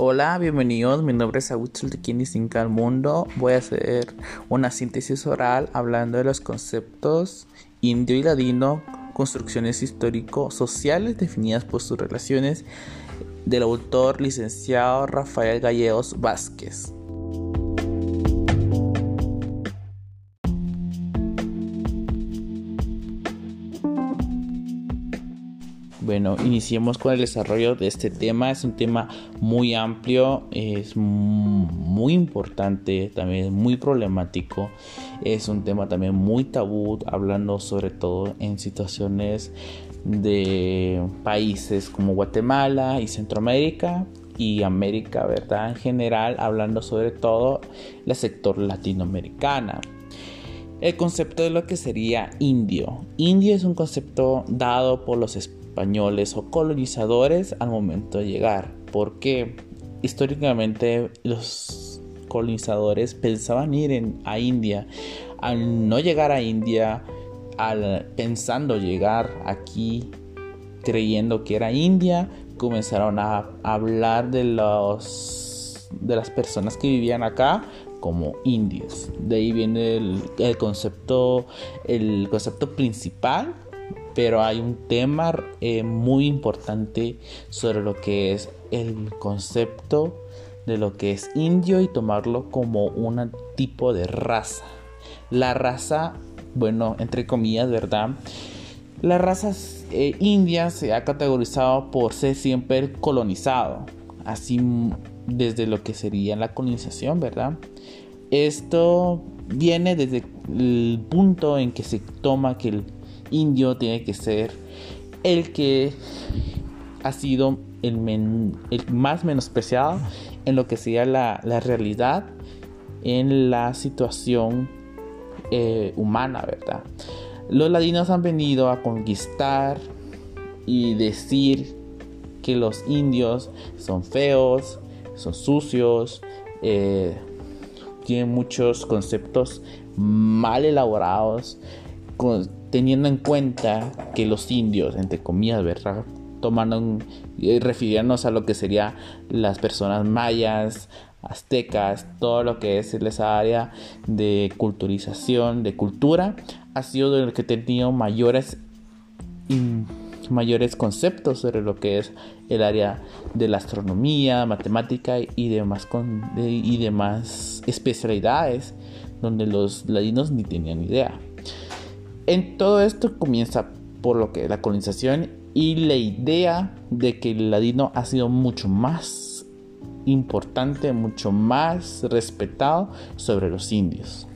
Hola, bienvenidos. Mi nombre es Agustín de Quinicinca al Mundo. Voy a hacer una síntesis oral hablando de los conceptos indio y ladino, construcciones histórico-sociales definidas por sus relaciones del autor licenciado Rafael Gallegos Vázquez. Bueno, iniciemos con el desarrollo de este tema. Es un tema muy amplio, es muy importante, también muy problemático. Es un tema también muy tabú, hablando sobre todo en situaciones de países como Guatemala y Centroamérica y América, ¿verdad? En general, hablando sobre todo el sector latinoamericana. El concepto de lo que sería indio. Indio es un concepto dado por los españoles españoles o colonizadores al momento de llegar. Porque históricamente los colonizadores pensaban ir a India. Al no llegar a India, al pensando llegar aquí creyendo que era India, comenzaron a hablar de los de las personas que vivían acá como indios. De ahí viene el concepto el concepto principal pero hay un tema eh, muy importante sobre lo que es el concepto de lo que es indio y tomarlo como un tipo de raza. La raza, bueno, entre comillas, ¿verdad? La raza eh, india se ha categorizado por ser siempre colonizado, así desde lo que sería la colonización, ¿verdad? Esto viene desde el punto en que se toma que el indio tiene que ser el que ha sido el, más menospreciado en lo que sería la, realidad en la situación eh, humana, ¿verdad? Los ladinos han venido a conquistar y decir que los indios son feos, son sucios, eh, tienen muchos conceptos mal elaborados, teniendo en cuenta que los indios, entre comillas, ¿verdad? Tomaron, eh, refiriéndonos a lo que serían las personas mayas, aztecas, todo lo que es esa área de culturización, de cultura, ha sido de lo que ha tenido mayores, mayores conceptos sobre lo que es el área de la astronomía, matemática y demás, con, y demás especialidades donde los ladinos ni tenían idea. En todo esto comienza por lo que la colonización y la idea de que el ladino ha sido mucho más importante, mucho más respetado sobre los indios.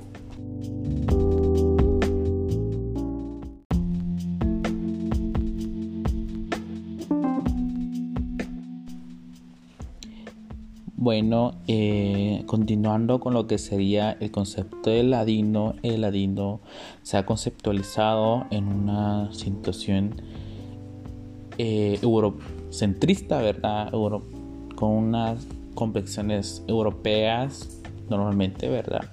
Bueno, eh, continuando con lo que sería el concepto de ladino, el ladino se ha conceptualizado en una situación eh, eurocentrista, ¿verdad? con unas complexiones europeas normalmente, ¿verdad?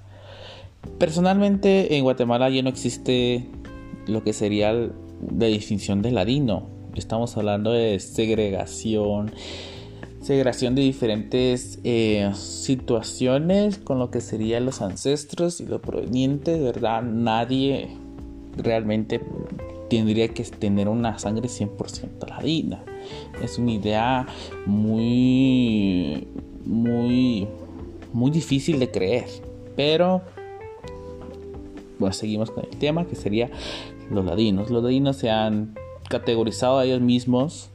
Personalmente en Guatemala ya no existe lo que sería la distinción de ladino. Estamos hablando de segregación, segregación de diferentes eh, situaciones con lo que serían los ancestros y lo proveniente, ¿verdad? Nadie realmente tendría que tener una sangre 100% ladina. Es una idea muy, muy, muy difícil de creer. Pero, bueno, seguimos con el tema que sería los ladinos. Los ladinos se han categorizado a ellos mismos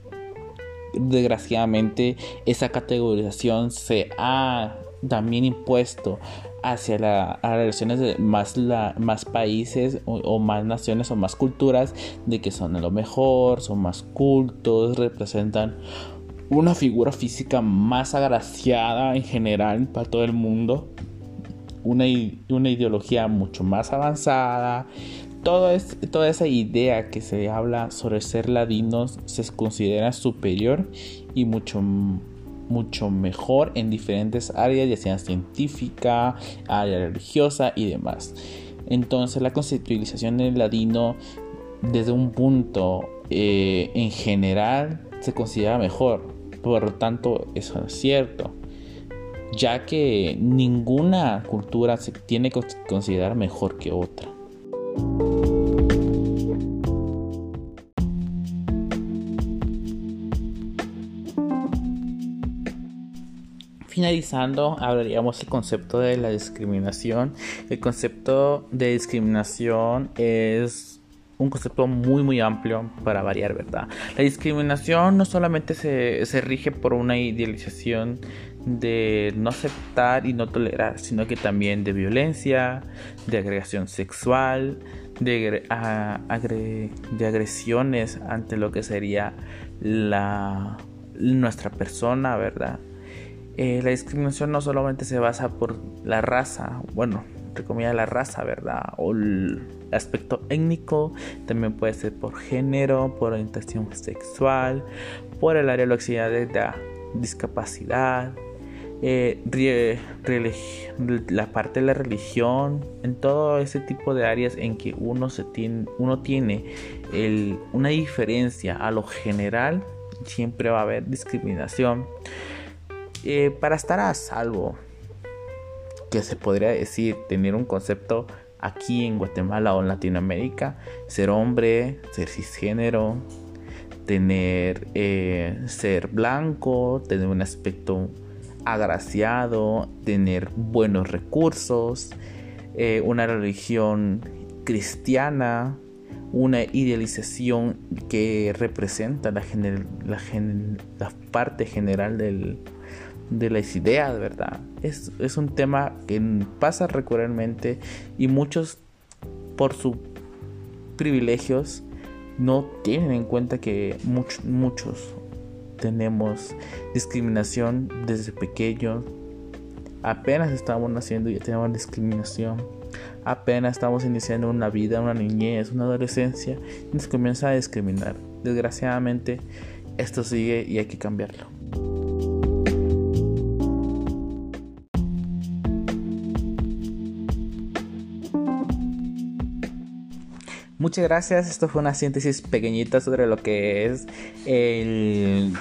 desgraciadamente esa categorización se ha también impuesto hacia las relaciones de más, más países o, más naciones o más culturas de que son lo mejor, son más cultos, representan una figura física más agraciada en general para todo el mundo, una, una ideología mucho más avanzada, toda esa idea que se habla sobre ser ladinos se considera superior y mucho, mucho mejor en diferentes áreas, ya sea científica, área religiosa y demás. Entonces la conceptualización del ladino desde un punto eh, en general se considera mejor. Por lo tanto, eso es cierto. ya que ninguna cultura se tiene que considerar mejor que otra. Finalizando, hablaríamos del concepto de la discriminación. El concepto de discriminación es un concepto muy muy amplio para variar, ¿verdad? La discriminación no solamente se, se rige por una idealización de no aceptar y no tolerar, sino que también de violencia, de agresión sexual, de, de agresiones ante lo que sería la, nuestra persona, ¿verdad? Eh, la discriminación no solamente se basa por la raza, bueno, entre la raza, ¿verdad? O el aspecto étnico, también puede ser por género, por orientación sexual, por el área de la discapacidad, eh, la parte de la religión, en todo ese tipo de áreas en que uno, se tiene, uno tiene una diferencia a lo general, siempre va a haber discriminación. Eh, para estar a salvo, que se podría decir tener un concepto aquí en Guatemala o en Latinoamérica, ser hombre, ser cisgénero, tener eh, ser blanco, tener un aspecto agraciado, tener buenos recursos, eh, una religión cristiana, una idealización que representa la, la parte general del, de las ideas, ¿verdad? Es, es un tema que pasa recurrentemente y muchos por sus privilegios no tienen en cuenta que muchos tenemos discriminación desde pequeños. Apenas estamos naciendo y ya tenemos discriminación. Apenas estamos iniciando una vida, una niñez, una adolescencia y nos comienza a discriminar. Desgraciadamente esto sigue y hay que cambiarlo. Muchas gracias. Esto fue una síntesis pequeñita sobre lo que es el,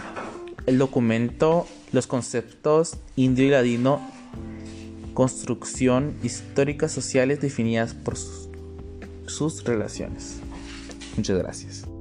documento, los conceptos indio y ladino, construcción históricas sociales definidas por sus relaciones. Muchas gracias.